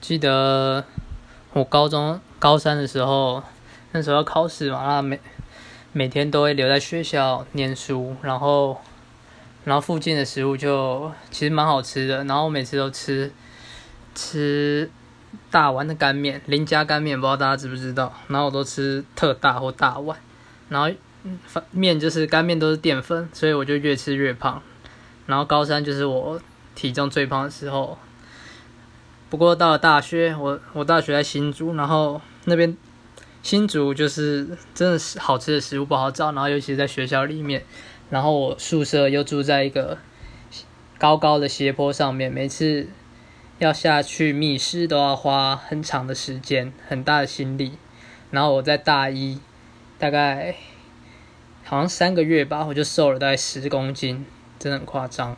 记得我高中高三的时候，那时候要考试嘛，那每每天都会留在学校念书，然后然后附近的食物就其实蛮好吃的，然后我每次都吃吃大碗的干面，林家干面，不知道大家知不知道？然后我都吃特大或大碗，然后面就是干面都是淀粉，所以我就越吃越胖。然后高三就是我体重最胖的时候。不过到了大学，我我大学在新竹，然后那边新竹就是真的是好吃的食物不好找，然后尤其是在学校里面，然后我宿舍又住在一个高高的斜坡上面，每次要下去觅食都要花很长的时间，很大的心力。然后我在大一大概好像三个月吧，我就瘦了大概十公斤，真的很夸张。